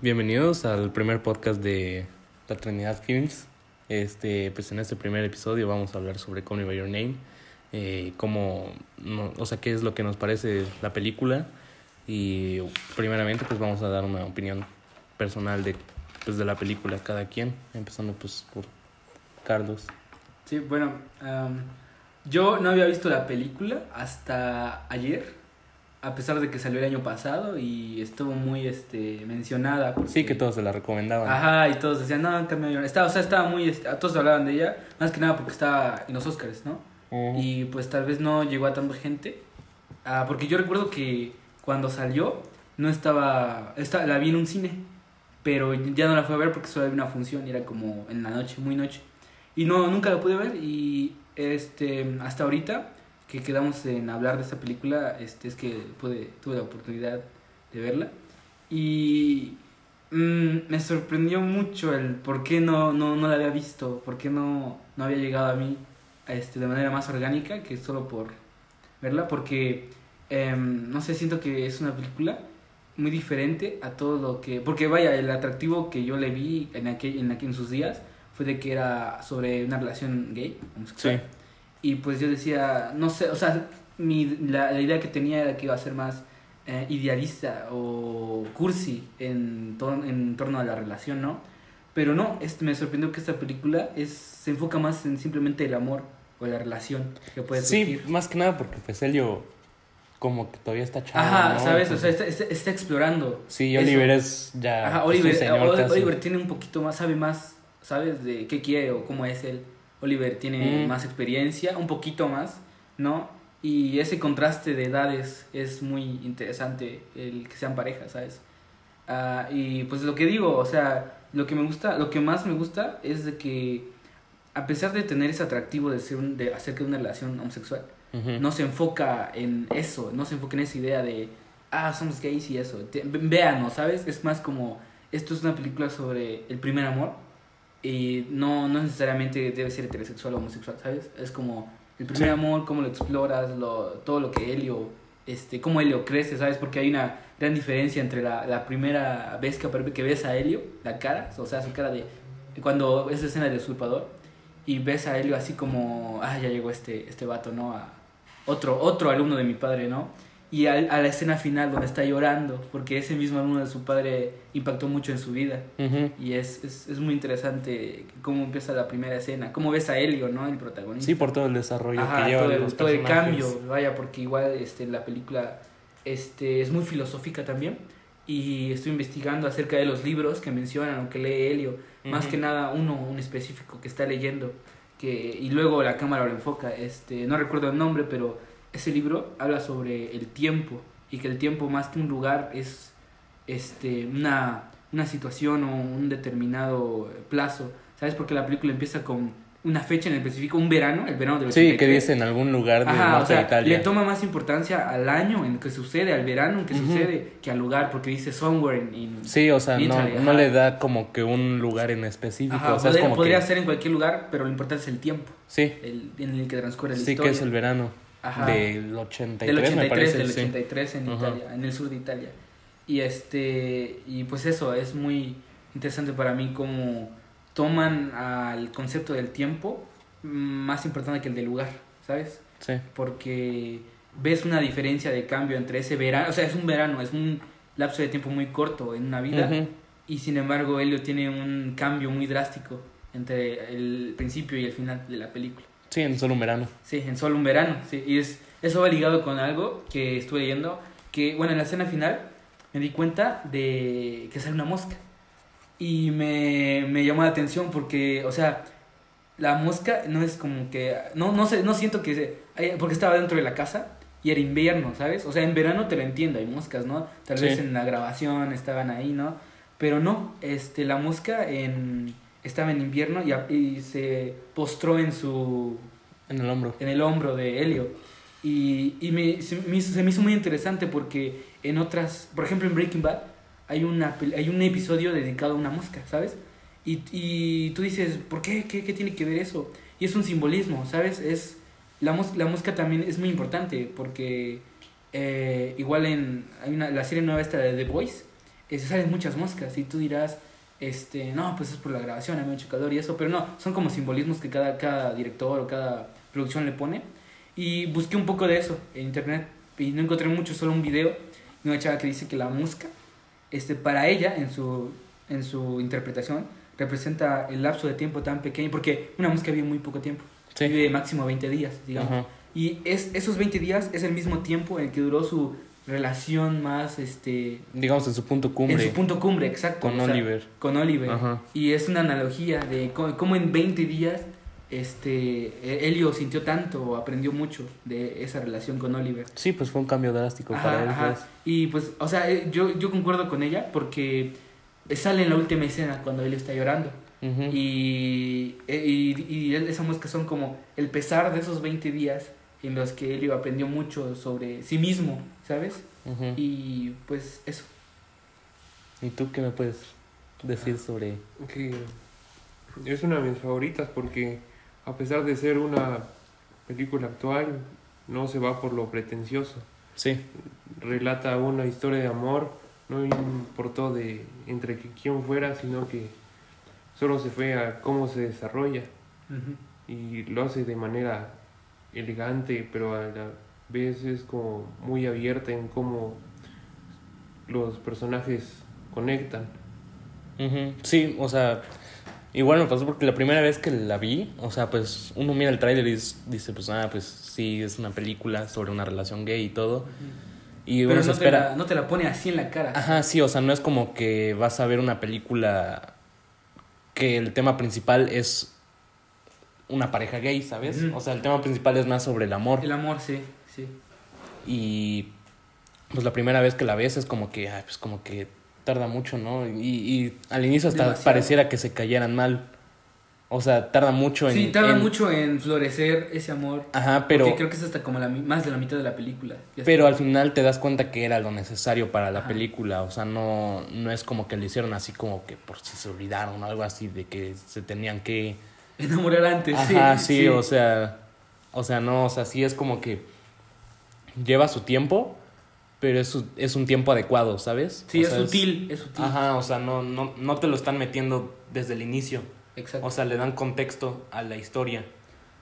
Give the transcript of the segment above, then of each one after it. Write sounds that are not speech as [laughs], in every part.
Bienvenidos al primer podcast de la Trinidad Films. Este, pues en este primer episodio vamos a hablar sobre Call Me By Your Name, eh, cómo, no, o sea, qué es lo que nos parece la película y primeramente pues vamos a dar una opinión personal de, pues, de la película cada quien, empezando pues por Carlos. Sí, bueno, yo no había visto la película hasta ayer, a pesar de que salió el año pasado y estuvo muy este mencionada. porque- Sí, que todos se la recomendaban. Ajá, y todos decían, no, cambio, estaba, o sea, estaba muy, este, todos hablaban de ella, más que nada porque estaba en los Oscars, ¿no? Y pues tal vez no llegó a tanta gente, ah, porque yo recuerdo que cuando salió no estaba, esta- la vi en un cine, pero ya no la fui a ver porque solo había una función y era como en la noche, muy noche. Y no, nunca la pude ver y este, hasta ahorita que quedamos en hablar de esta película, este, es que pude, tuve la oportunidad de verla. Y mm, me sorprendió mucho el por qué no, no, no la había visto, por qué no, no había llegado a mí este, de manera más orgánica que solo por verla, porque, em, no sé, siento que es una película muy diferente a todo lo que... Porque vaya, el atractivo que yo le vi en, aquel, en, aquel, en sus días fue de que era sobre una relación gay, homosexual. Sí. Y pues yo decía, no sé, o sea, mi, la, la idea que tenía era que iba a ser más eh, idealista o cursi en, to- en torno a la relación, ¿no? Pero no, este, me sorprendió que esta película es, se enfoca más en simplemente el amor o la relación que puede Sí, surgir. más que nada porque pues Elio como que todavía está chavo, Ajá, ¿no? ¿sabes? O sea, Entonces- está, está, está explorando. Sí, eso. Oliver es ya Ajá, pues, Oliver, señor Ol- casi. Oliver tiene un poquito más, sabe más, ¿sabes? De qué quiere o cómo es él. Oliver tiene Mm. más experiencia, un poquito más, ¿no? Y ese contraste de edades es muy interesante, el que sean parejas, ¿sabes? Ah, y pues lo que digo, o sea, lo que me gusta, lo que más me gusta es de que a pesar de tener ese atractivo de ser un, de acerca de una relación homosexual, no se enfoca en eso, no se enfoca en esa idea de, ah, somos gays y eso. Te- Véanos, ¿sabes? Es más como, esto es una película sobre el primer amor y no, no necesariamente debe ser heterosexual o homosexual, ¿sabes? Es como el primer Sí. amor, cómo lo exploras, lo, todo lo que Helio, este, cómo Helio crece, ¿sabes? Porque hay una gran diferencia entre la, la primera vez que, que ves a Helio, la cara, o sea, su cara de, cuando esa escena del usurpador, y ves a Helio así como, ah, ya llegó este, este vato, ¿no? A otro, otro alumno de mi padre, ¿no? Y al- a, la escena final donde está llorando, porque ese mismo alumno de su padre impactó mucho en su vida. Ujú. Y es, es, es muy interesante cómo empieza la primera escena, cómo ves a Helio, ¿no? El protagonista. Sí, por todo el desarrollo Ajá, que lleva todo, el, los todo el cambio, vaya, porque igual este, la película este, es muy filosófica también. Y estoy investigando acerca de los libros que mencionan o que lee Helio. Más Ujú. que nada uno, un específico que está leyendo. Que, y luego la cámara lo enfoca. Este, no recuerdo el nombre, pero ese libro habla sobre el tiempo. Y que el tiempo más que un lugar es este, una, una situación o un determinado plazo. ¿Sabes? Porque la película empieza con una fecha en específico, un verano, el verano del Sí, que 83. dice en algún lugar del Ajá, o norte sea, de Italia. le toma más importancia al año en que sucede, al verano en que sucede, que al lugar, porque dice somewhere in... in- Sí, o sea, no, no le da como que un lugar en específico. Ajá, o sea, es podría, como podría que... ser en cualquier lugar, pero lo importante es el tiempo Sí, el, en el que transcurre la sí historia. que es el verano Ajá. del 83, del 83, me parece. del sí. 83 en Ajá. Italia, en el sur de Italia. Y este y pues eso es muy interesante para mí cómo toman al concepto del tiempo más importante que el del lugar, ¿sabes? Sí. Porque ves una diferencia de cambio entre ese verano, o sea, es un verano, es un lapso de tiempo muy corto en una vida y sin embargo Helio tiene un cambio muy drástico entre el principio y el final de la película. Sí, en solo un verano. Sí, en solo un verano, sí. Y es, eso va ligado con algo que estuve leyendo, que, bueno, en la escena final me di cuenta de que sale una mosca. Y me, me llamó la atención porque, o sea, la mosca no es como que, no, no sé, no siento que, se- ay, porque estaba dentro de la casa y era invierno, ¿sabes? O sea, en verano te lo entiendo, hay moscas, ¿no? Tal Sí. vez en la grabación estaban ahí, ¿no? Pero no, este, la mosca en, estaba en invierno y, a- y se postró en su, En el hombro. en el hombro de Helio. Y, y me, se, me hizo, se me hizo muy interesante porque en otras, por ejemplo en Breaking Bad, hay, una, hay un episodio dedicado a una mosca, ¿sabes? Y, y tú dices, ¿por qué? qué? ¿Qué tiene que ver eso? Y es un simbolismo, ¿sabes? Es, la, mos- la mosca también es muy importante porque eh, igual en hay una, la serie nueva esta de The Voice, eh, se salen muchas moscas y tú dirás, este, no, pues es por la grabación, hay mucho calor y eso, pero no, son como simbolismos que cada, cada director o cada producción le pone. Y busqué un poco de eso en internet y no encontré mucho, solo un video de una chava que dice que la mosca, este, para ella, en su, en su interpretación, representa el lapso de tiempo tan pequeño, porque una mosca vive muy poco tiempo, Sí. vive máximo 20 días, digamos. Y es, esos 20 días es el mismo tiempo en el que duró su relación más, este, Digamos en su punto cumbre. en su punto cumbre, exacto. Con o sea, Oliver. Con Oliver. Ajá. Y es una analogía de cómo, en 20 días este, eh, Elio sintió tanto o aprendió mucho de esa relación con Oliver. Sí, pues fue un cambio drástico Ajá, para él. ajá. pues. Y pues, o sea, eh, yo, yo concuerdo con ella porque sale en la última escena cuando Elio está llorando. Ujú. Y, eh, y, y esa música son como el pesar de esos 20 días en los que Elio aprendió mucho sobre sí mismo, ¿sabes? Ujú. Y pues eso. ¿Y tú qué me puedes decir sobre...? que es una de mis favoritas porque a pesar de ser una película actual, no se va por lo pretencioso. Sí. Relata una historia de amor, no importó de entre quién fuera, sino que solo se fue a cómo se desarrolla y lo hace de manera elegante, pero a la vez es como muy abierta en cómo los personajes conectan. Ujú. Sí, o sea, igual me pasó porque la primera vez que la vi, o sea, pues uno mira el tráiler y dice, pues, ah, pues sí, es una película sobre una relación gay y todo. Y Pero uno no, se te espera... la, no te la pone así en la cara. Ajá, sí, o sea, no es como que vas a ver una película que el tema principal es una pareja gay, ¿sabes? O sea, el tema principal es más sobre el amor. El amor, sí, sí. Y pues la primera vez que la ves es como que, ay, pues como que tarda mucho, ¿no? Y, y al inicio hasta Demasiado. pareciera que se cayeran mal. O sea, tarda mucho en... Sí, tarda en- mucho en florecer ese amor. Ajá, pero... Porque creo que es hasta como la, más de la mitad de la película. Pero al final te das cuenta que era lo necesario para la Ajá. película, o sea, no, no es como que lo hicieron así como que por si se olvidaron, algo así de que se tenían que... [laughs] Enamorar antes, Ajá, sí. sí, o sea, o sea, no, o sea, sí es como que lleva su tiempo, pero es, su- es un tiempo adecuado, ¿sabes? Sí, O es sea, sutil, es sutil. Ajá, o sea, no, no, no te lo están metiendo desde el inicio, Exacto. o sea, le dan contexto a la historia.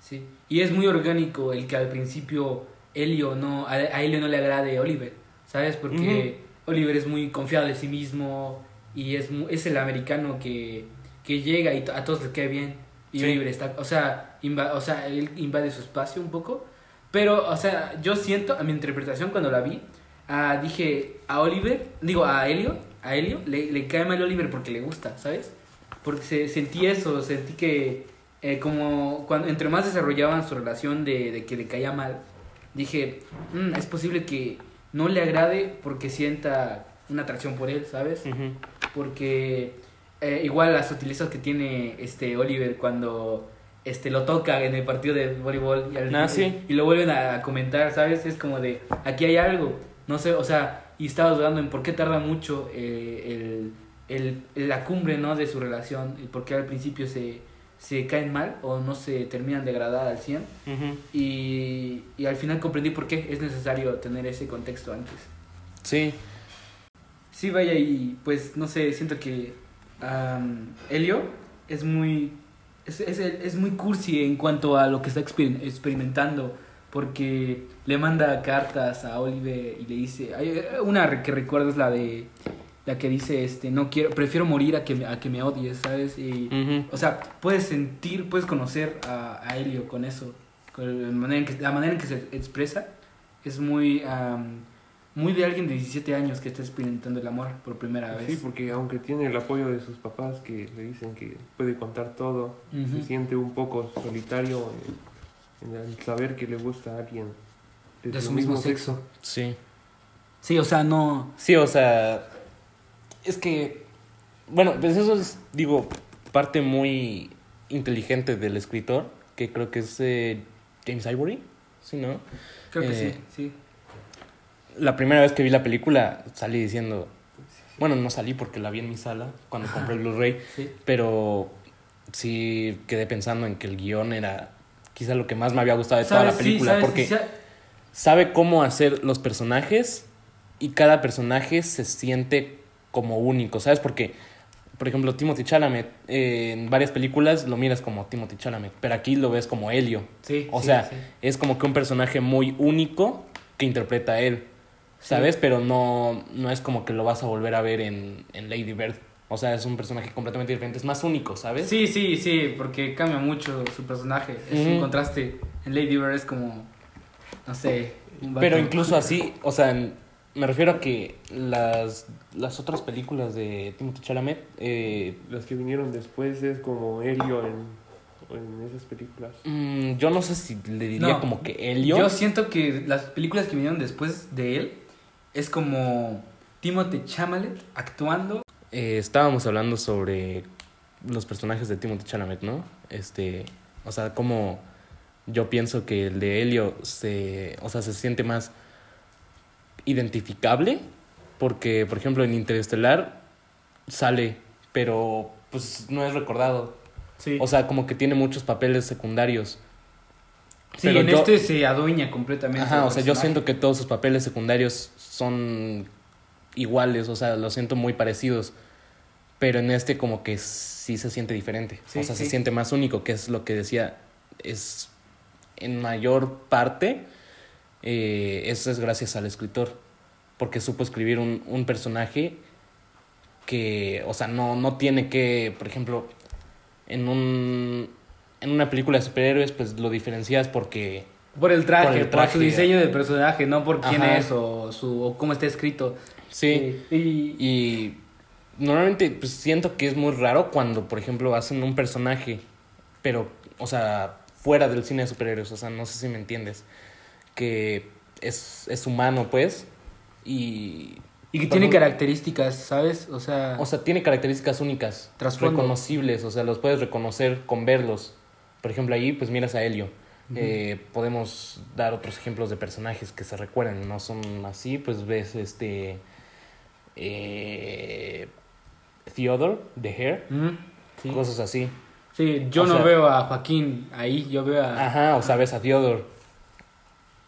Sí. Y es muy orgánico el que al principio Elio no, a, a Elio no le agrade Oliver, ¿sabes? Porque Oliver es muy confiado de sí mismo y es, es el americano que, que llega y a todos les cae bien. Y Sí. Oliver está, o sea, inva- o sea, él invade su espacio un poco. Pero, o sea, yo siento, a mi interpretación cuando la vi, ah, dije a Oliver, digo a Elio, a Elio, le, le cae mal Oliver porque le gusta, ¿sabes? Porque se, sentí eso, sentí que eh, como cuando entre más desarrollaban su relación de, de que le caía mal, dije, "Mm, es posible que no le agrade porque sienta una atracción por él, ¿sabes? Porque eh, igual las sutilezas que tiene este Oliver cuando este lo toca en el partido de voleibol y, al- Ah, sí. y lo vuelven a comentar, ¿sabes? Es como de, aquí hay algo, no sé, o sea, y estaba dudando en por qué tarda mucho eh, el, el, la cumbre, ¿no? De su relación, y por qué al principio se, se caen mal o no se terminan de agradar al 100 Ujú. y, y al final comprendí por qué es necesario tener ese contexto antes. Sí, Sí, vaya, y pues no sé, siento que am, Helio es muy. Es, es, es muy cursi en cuanto a lo que está exper- experimentando. Porque le manda cartas a Oliver y le dice. hay una que recuerdo es la de. La que dice, este, no quiero, prefiero morir a que, me- a que me odies, ¿sabes? Y, o sea, puedes sentir, puedes conocer a, a Helio con eso. Con la manera en que, la manera en que se expresa es muy, muy de alguien de 17 años que está experimentando el amor por primera vez. Sí, porque aunque tiene el apoyo de sus papás que le dicen que puede contar todo, se siente un poco solitario en, en el saber que le gusta a alguien De su mismo sexo. sí. Sí, o sea, no. Sí, o sea, es que, bueno, pues eso es, digo, parte muy inteligente del escritor, que creo que es eh, James Ivory, ¿sí, no? Creo que Eh, sí, sí. La primera vez que vi la película salí diciendo, bueno, no salí porque la vi en mi sala cuando compré el Blu-ray, sí. pero sí quedé pensando en que el guion era quizá lo que más me había gustado de toda la película, porque Sa- sabe cómo hacer los personajes y cada personaje se siente como único, ¿sabes? Porque, por ejemplo, Timothy Chalamet, eh, en varias películas lo miras como Timothy Chalamet, pero aquí lo ves como Helio. Sí. O sea, es como que un personaje muy único que interpreta a él, ¿sabes? Pero no, no es como que lo vas a volver a ver en, en Lady Bird. O sea, es un personaje completamente diferente, es más único, ¿sabes? Sí, sí, sí, porque cambia mucho su personaje. Es un contraste. En Lady Bird es como, no sé. un. Pero incluso así, o sea, en- me refiero a que las, las otras películas de Timothy Chalamet, eh, Las que vinieron después es como Helio en, en esas películas. mm, yo no sé si le diría No, como que Helio. Yo siento que las películas que vinieron después de él es como Timothée Chalamet actuando. Eh, estábamos hablando sobre los personajes de Timothy Chalamet, ¿no? Este, o sea, como yo pienso que el de Helio se, o sea, se siente más identificable porque, por ejemplo, en Interestelar sale, pero pues no es recordado. Sí. O sea, como que tiene muchos papeles secundarios. Sí, pero en yo- este se adueña completamente. Ajá, o sea, yo siento que todos sus papeles secundarios son iguales, o sea, los siento muy parecidos. Pero en este como que sí se siente diferente. Sí, o sea, se siente más único, que es lo que decía. Es en mayor parte, eh, eso es gracias al escritor. Porque supo escribir un, un personaje que, o sea, no, no tiene que, por ejemplo, en un en una película de superhéroes, pues lo diferencias porque Por el traje, Por por, el traje, su diseño del personaje, no por quién Ajá. es o, su, o cómo está escrito. sí, Y, Y normalmente pues, siento que es muy raro cuando, por ejemplo, hacen un personaje, pero, o sea, fuera del cine de superhéroes, o sea, no sé si me entiendes, que es, es humano, pues, y... y que tiene características, ¿sabes? O sea, O sea, tiene características únicas, reconocibles, o sea, los puedes reconocer con verlos. Por ejemplo, ahí pues miras a Helio. Eh, podemos dar otros ejemplos de personajes que se recuerden, no son así, pues ves este eh, Theodore de Hair, sí. cosas así. Sí, yo o no sea- veo a Joaquín ahí, yo veo a... Ajá, o sea, ves a Theodore.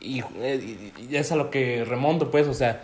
Y, eh, y- y es a lo que remonto, pues, o sea,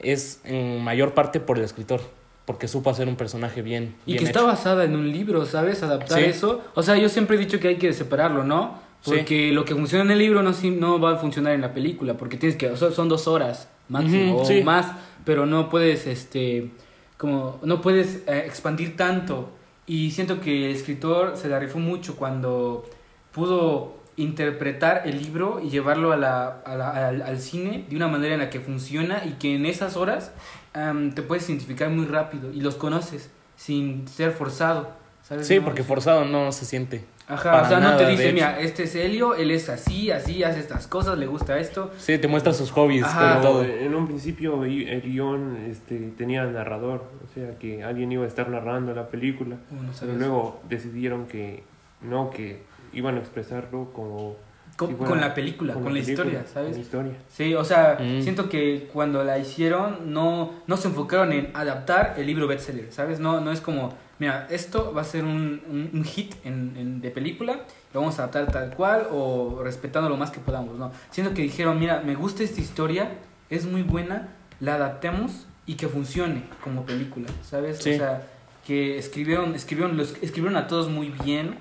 es en mayor parte por el escritor, porque supo hacer un personaje bien. Y bien que está basada en un libro, ¿sabes? Adaptar Sí. eso. O sea, yo siempre he dicho que hay que separarlo, ¿no? Sí. Porque lo que funciona en el libro no, no va a funcionar en la película, porque tienes que... son dos horas máximo, o sí. más, pero no puedes, este... Como, no puedes eh, expandir tanto. Y siento que el escritor se la rifó mucho cuando pudo interpretar el libro y llevarlo a la, a la- al, al cine de una manera en la que funciona y que en esas horas am, te puedes identificar muy rápido y los conoces sin ser forzado. ¿sabes? Sí, No, porque forzado no se siente. Ajá, o sea, no nada, te de dice, mira, este es Helio, él es así, así, hace estas cosas, le gusta esto. Sí, te muestra sus hobbies, Ajá. con todo. En un principio el guion este, tenía narrador, o sea que alguien iba a estar narrando la película, Uh, no pero sabes. luego decidieron que no, que iban a expresarlo como... con, si fuera- con la película, con, la, película, historia, Con ¿sabes? la historia. Sí, o sea, Mm. siento que cuando la hicieron no, no se enfocaron en adaptar el libro bestseller, ¿sabes? No, no es como, mira, esto va a ser un, un, un hit en, en- de película, lo vamos a adaptar tal cual o respetando lo más que podamos, ¿no? Siento que dijeron, mira, me gusta esta historia, es muy buena, la adaptemos y que funcione como película, ¿sabes? Sí. O sea, que escribieron, escribieron, los, escribieron a todos muy bien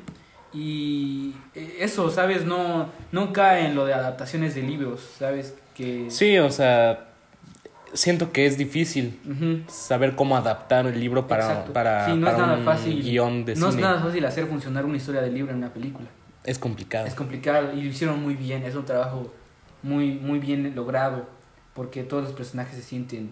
y eh, eso, ¿sabes? No, no cae en lo de adaptaciones de libros, ¿sabes? Que... Sí, o sea, siento que es difícil saber cómo adaptar el libro para, Exacto. para, Sí, no es nada un fácil. guion de no cine. es nada fácil hacer funcionar una historia de libro en una película. Es complicado. Es complicado y lo hicieron muy bien. Es un trabajo muy, muy bien logrado porque todos los personajes se sienten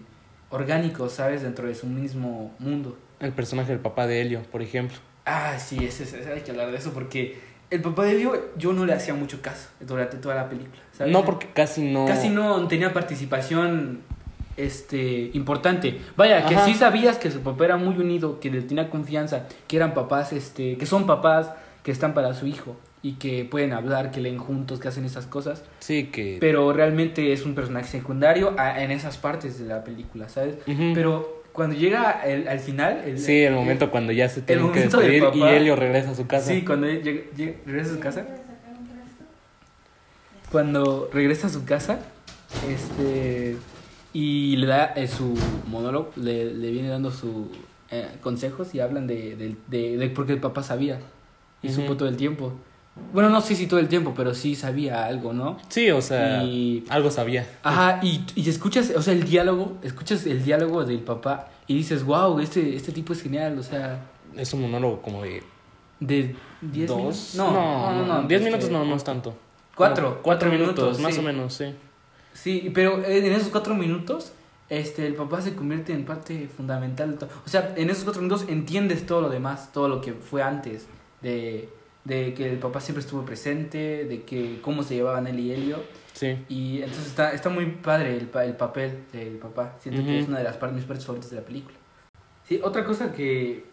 orgánicos, ¿sabes? Dentro de su mismo mundo. El personaje del papá de Helio, por ejemplo. Ah, sí, ese, ese- hay que hablar de eso porque el papá de Leo yo no le hacía mucho caso durante toda la película. ¿sabes? No, porque casi no... Casi no tenía participación este importante. Vaya, que sí sabías que su papá era muy unido, que le tenía confianza, que eran papás, este, que son papás que están para su hijo y que pueden hablar, que leen juntos, que hacen esas cosas. Sí, que... Pero realmente es un personaje secundario a- en esas partes de la película, ¿sabes? Pero cuando llega el- al final... El, Sí, el momento cuando ya se tienen que despedir y. Helio regresa a su casa. Sí, cuando llega- llega- regresa a su casa. Cuando regresa a su casa, este y le da eh, su monólogo, le, le viene dando sus eh, consejos y hablan de, de, de, de porque el papá sabía y Ujú. supo todo el tiempo. Bueno, no sé si todo el tiempo, pero sí sabía algo, ¿no? Sí, o sea, Y- algo sabía. Ajá, y, y escuchas, o sea, el diálogo, escuchas el diálogo del papá y dices, wow, este, este tipo es genial, o sea, Es un monólogo como de de 10 dos. minutos. No, no, no. Diez este, minutos no, no es tanto. Cuatro, Como cuatro minutos, minutos, más sí. o menos, sí. Sí, pero en esos cuatro minutos, este, el papá se convierte en parte fundamental. de to- O sea, en esos cuatro minutos entiendes todo lo demás, todo lo que fue antes, de, de que el papá siempre estuvo presente, de que cómo se llevaban él y Helio. Sí. Y entonces está, está muy padre el, el papel del papá. Siento que Ujú. es una de las par- mis partes favoritas de la película. Sí, otra cosa que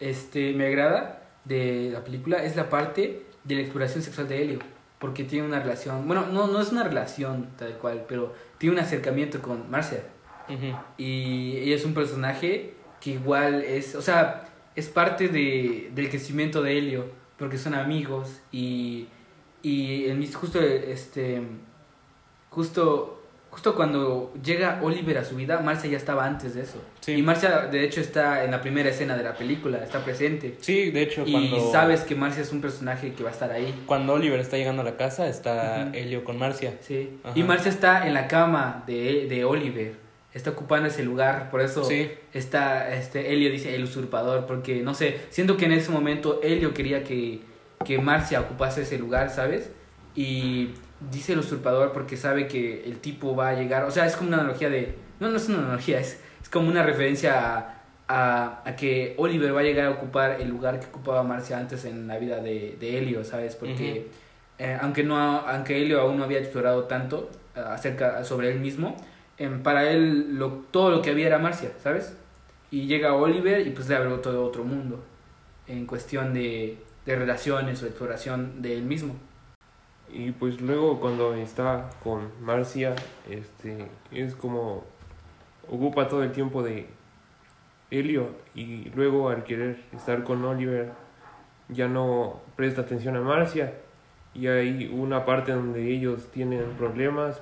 este, me agrada de la película es la parte de la exploración sexual de Helio. Porque tiene una relación, bueno, no, no es una relación tal cual, pero tiene un acercamiento con Marcia. Ujú. Y ella es un personaje que igual es, o sea, es parte de, del crecimiento de Helio, porque son amigos y, y el mis- justo, este, justo, justo cuando llega Oliver a su vida, Marcia ya estaba antes de eso. Sí. Y Marcia, de hecho, está en la primera escena de la película, está presente. Sí, de hecho, Y cuando, sabes que Marcia es un personaje que va a estar ahí. cuando Oliver está llegando a la casa, está Ujú. Helio con Marcia. Sí. Ajá. Y Marcia está en la cama de, de Oliver. Está ocupando ese lugar, por eso Sí. está este Helio dice el usurpador, porque no sé, siento que en ese momento Helio quería que, que Marcia ocupase ese lugar, ¿sabes? Y dice el usurpador porque sabe que el tipo va a llegar, o sea, es como una analogía de, no, no es una analogía, es, es como una referencia a, a, a que Oliver va a llegar a ocupar el lugar que ocupaba Marcia antes en la vida de, de Helio, ¿sabes? Porque eh, aunque no aunque Helio aún no había explorado tanto eh, acerca sobre él mismo em, para él lo, todo lo que había era Marcia sabes y llega Oliver y pues le abrió todo otro mundo en cuestión de, de relaciones o exploración de él mismo. Y pues luego cuando está con Marcia, este, es como ocupa todo el tiempo de Helio y luego al querer estar con Oliver ya no presta atención a Marcia. Y hay una parte donde ellos tienen problemas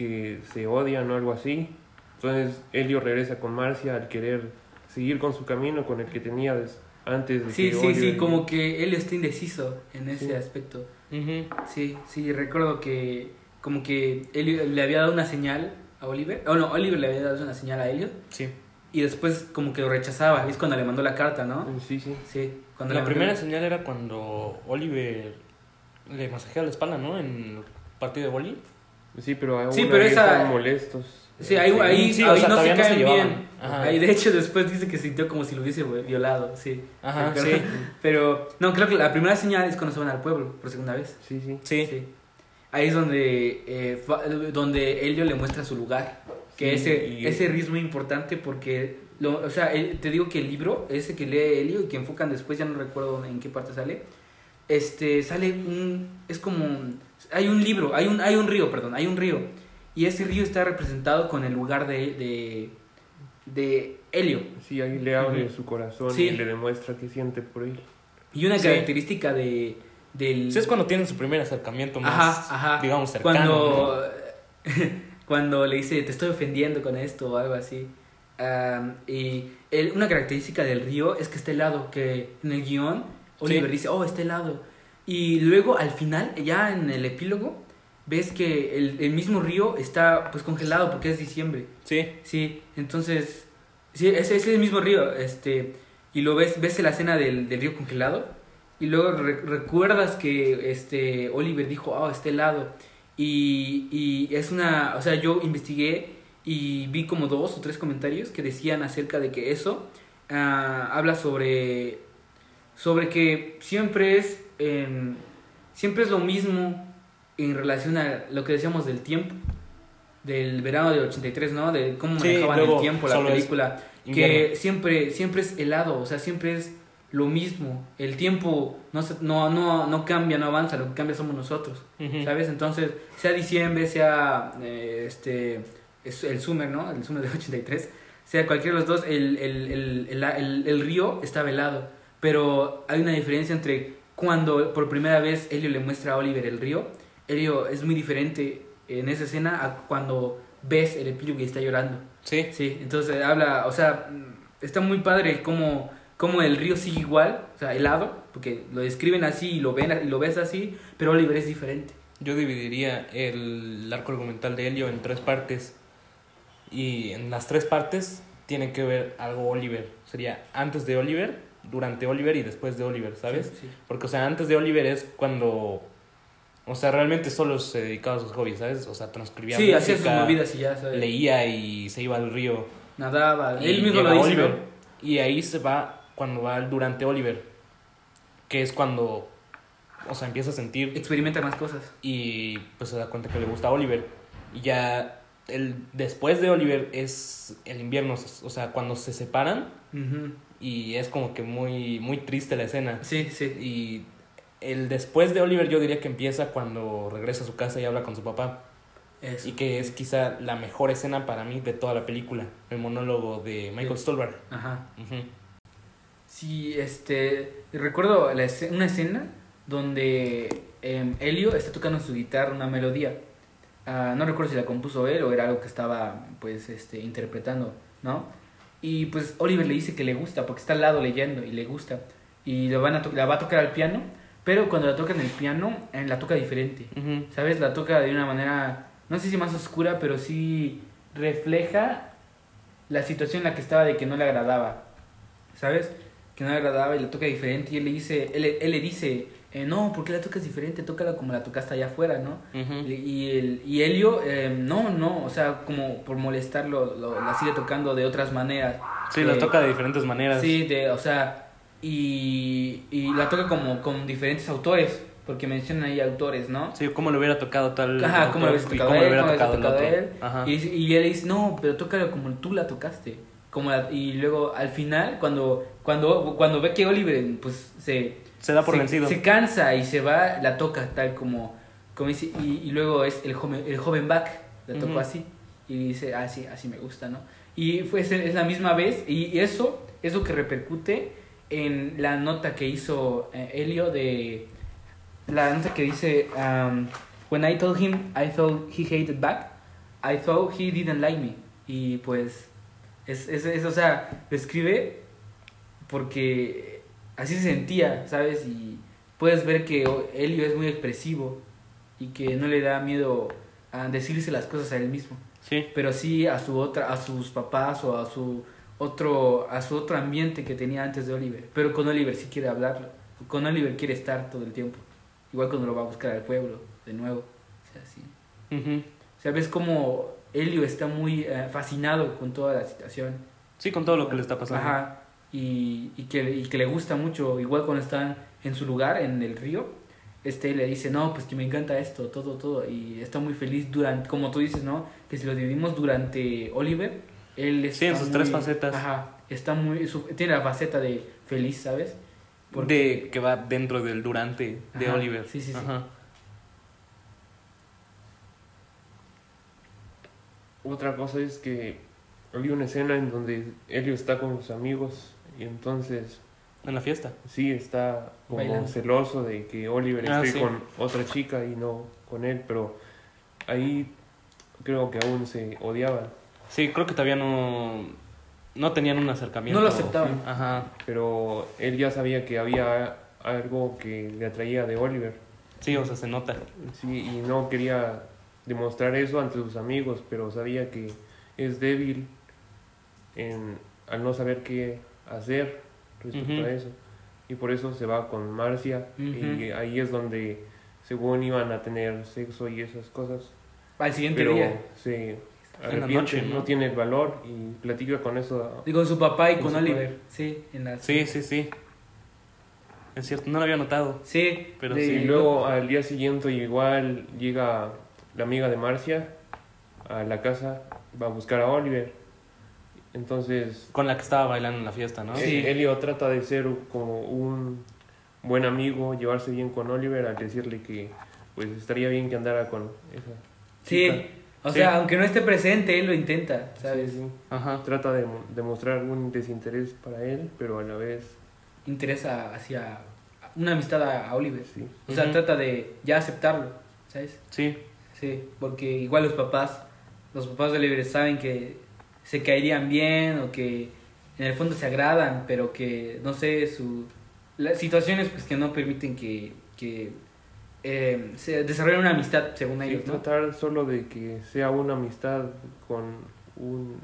porque se odian o algo así. Entonces Helio regresa con Marcia al querer seguir con su camino con el que tenía des- antes de sí que sí sí Oliver- como que Helio está indeciso en ese Sí. aspecto Ujú. sí sí recuerdo que como que Helio le había dado una señal a Oliver o no Oliver le había dado una señal a Helio Sí. y después como que lo rechazaba es cuando le mandó la carta no Sí, sí. sí cuando La le mandó- primera señal era cuando Oliver le masajea la espalda, ¿no? En el partido de boli. Sí, pero aún Sí, pero ahí esa- están molestos. Sí, ahí, ahí, Sí, o ahí sea, no se todavía no se caen bien. Ajá. Ahí de hecho después dice que sintió como si lo hubiese violado, sí. Ajá, Pero- sí. [laughs] Pero, no, creo que la primera señal es cuando se van al pueblo por segunda vez. Sí, sí. Sí. Ahí es donde, eh, donde Helio le muestra su lugar. Que Sí, ese, y- ese ritmo es importante porque, lo, o sea, el- te digo que el libro, ese que lee Helio y que enfocan después, ya no recuerdo en qué parte sale, este, sale un, es como, un- hay un libro, hay un, hay un río, perdón, hay un río. Y ese río está representado con el lugar de, de, de Helio. Sí, ahí le abre Ujú. su corazón Sí. y le demuestra que siente por él. Y una Sí. característica de, del... Sí, es cuando tienen su primer acercamiento más, Ajá, ajá. digamos, cercano. Cuando, [laughs] cuando le dice, te estoy ofendiendo con esto o algo así. Am, y el- una característica del río es que está helado, que en el guion Oliver Sí. dice, oh, está helado. Y luego al final, ya en el epílogo, ves que el, el mismo río está pues congelado porque es diciembre. Sí. Sí, entonces, sí, ese es el mismo río, este, y lo ves, ves la escena del, del río congelado, y luego re- recuerdas que este Oliver dijo, oh, está helado, y, y es una, o sea, yo investigué y vi como dos o tres comentarios que decían acerca de que eso ah, habla sobre, sobre que siempre es, em, siempre es lo mismo en relación a lo que decíamos del tiempo del verano del 83, ¿no? De cómo Sí, manejaban luego el tiempo, la película. Que siempre, siempre es helado, o sea, siempre es lo mismo. El tiempo no, se- no, no, no cambia, no avanza, lo que cambia somos nosotros, Ujú. ¿sabes? Entonces, sea diciembre, sea eh, este, es el Summer, ¿no? El Summer del 83, sea cualquiera de los dos, el, el, el, el, río está helado. Pero hay una diferencia entre cuando por primera vez Helio le muestra a Oliver el río. Helio es muy diferente en esa escena a cuando ves el epílogo y está llorando. Sí. Sí, entonces habla, o sea, está muy padre cómo, cómo el río sigue igual, o sea, helado, porque lo describen así y lo, ven, y lo ves así, pero Oliver es diferente. Yo dividiría el arco argumental de Helio en tres partes. Y en las tres partes tiene que ver algo Oliver. Sería antes de Oliver, durante Oliver y después de Oliver, ¿sabes? Sí, sí. Porque, o sea, antes de Oliver es cuando. O sea, realmente solo se dedicaba a sus hobbies, ¿sabes? O sea, transcribía Sí, hacía sus movidas y ya, ¿sabes? leía y se iba al río. Nadaba, Y él mismo lo dice, Oliver. ¿no? Y ahí se va cuando va durante Oliver. Que es cuando. O sea, empieza a sentir Experimenta más cosas. y pues se da cuenta que le gusta a Oliver. Y ya el después de Oliver es el invierno, o sea, cuando se separan Ujú. Y es como que muy muy triste la escena. Sí, sí. Y el después de Oliver yo diría que empieza cuando regresa a su casa y habla con su papá. Eso. Y que es quizá la mejor escena para mí de toda la película, el monólogo de Michael Sí. Stolberg. Ajá. Ujú. Sí, este. Recuerdo la una escena donde em, Helio está tocando su guitarra una melodía. Ah, no recuerdo si la compuso él o era algo que estaba, pues, este, interpretando, ¿no? Y pues Oliver le dice que le gusta porque está al lado leyendo y le gusta. Y la, van a la va a tocar al piano, pero cuando la toca en el piano, eh, la toca diferente. ¿Sabes? La toca de una manera, no sé si más oscura, pero sí refleja la situación en la que estaba de que no le agradaba. ¿Sabes? Que no le agradaba y la toca diferente y él le dice, él, él le dice, eh, no, ¿por qué la tocas diferente? Tócala como la tocaste allá afuera, ¿no? Y, y el, y Helio, eh, no, no, o sea, como por molestarlo, lo, la sigue tocando de otras maneras. Sí, la Eh, toca de diferentes maneras. Sí, de, o sea, y, y la toca como con diferentes autores, porque mencionan ahí autores, ¿no? Sí, cómo le hubiera tocado tal Ajá, tocado cómo él, hubiera tocado el otro. él. Ajá. Y, y él dice, no, pero tócalo como tú la tocaste. Como la- y luego al final, cuando, cuando, cuando ve que Oliver pues se, Se da por se, vencido. se cansa y se va, la toca tal como, como dice, y, y luego es el joven, el joven back, la tocó Ujú. así. Y dice, ah, sí, así me gusta, ¿no? Y fue, es, es la misma vez, y eso, eso que repercute en la nota que hizo eh, Helio de, la nota que dice, um, when I told him I thought he hated back, I thought he didn't like me. Y pues, es, es, es, o sea, lo escribe porque así se sentía, ¿sabes? Y puedes ver que Helio es muy expresivo y que no le da miedo a decirse las cosas a él mismo, Sí. pero sí a su otra, a sus papás o a su otro, a su otro ambiente que tenía antes de Oliver. Pero con Oliver sí quiere hablar, con Oliver quiere estar todo el tiempo, igual cuando lo va a buscar al pueblo de nuevo, o sea, sí. Ujú. O sea, ves como Helio está muy eh, fascinado con toda la situación. Sí, con todo lo que le está pasando. Ajá. Y, y, que, y que le gusta mucho, igual cuando están en su lugar, en el río, este le dice, no, pues que me encanta esto, todo, todo. Y está muy feliz durante, como tú dices, ¿no? Que si lo dividimos durante Oliver, él está Sí, en sus muy- tres facetas. Ajá. Está muy, su- tiene la faceta de feliz, ¿sabes? De que va dentro del durante de Ajá, Oliver. sí, sí, sí. Ajá. Otra cosa es que había una escena en donde Helio está con sus amigos y entonces En la fiesta. sí está como Bailando. celoso de que Oliver Ah, esté sí. con otra chica y no con él, pero ahí creo que aún se odiaban, Sí, creo que todavía no, no tenían un acercamiento. No lo aceptaban. Ajá. pero él ya sabía que había algo que le atraía de Oliver, Sí, o sea, se nota. sí, y no quería demostrar eso ante sus amigos, pero sabía que es débil en, al no saber qué hacer respecto a eso. Y por eso se va con Marcia y ahí es donde según iban a tener sexo y esas cosas. Al siguiente Pero día. se la arrepiente, noche, ¿no? ¿no? tiene el valor y platica con eso. Y con su papá y Con Oliver. Sí, en la... Sí, sí, sí. Es cierto, no lo había notado. Sí, Pero de- sí. Y luego al día siguiente igual llega la amiga de Marcia a la casa, va a buscar a Oliver. Entonces Con la que estaba bailando en la fiesta, ¿no? Sí. El- Elio trata de ser como un buen amigo, llevarse bien con Oliver al decirle que pues estaría bien que andara con esa Sí, chica. o Sí. sea, aunque no esté presente, él lo intenta, ¿sabes? Sí, sí. Ajá. Trata de demostrar algún desinterés para él, pero a la vez Interesa hacia una amistad a, Oliver. sí. O sea, trata de ya aceptarlo, ¿sabes? Sí. Sí, porque igual los papás los papás de Oliver saben que se caerían bien o que en el fondo se agradan, pero que, no sé, su... Las situaciones pues que no permiten que, que eh, se desarrollen una amistad, según Sí, ellos, ¿no? tratar solo de que sea una amistad con un,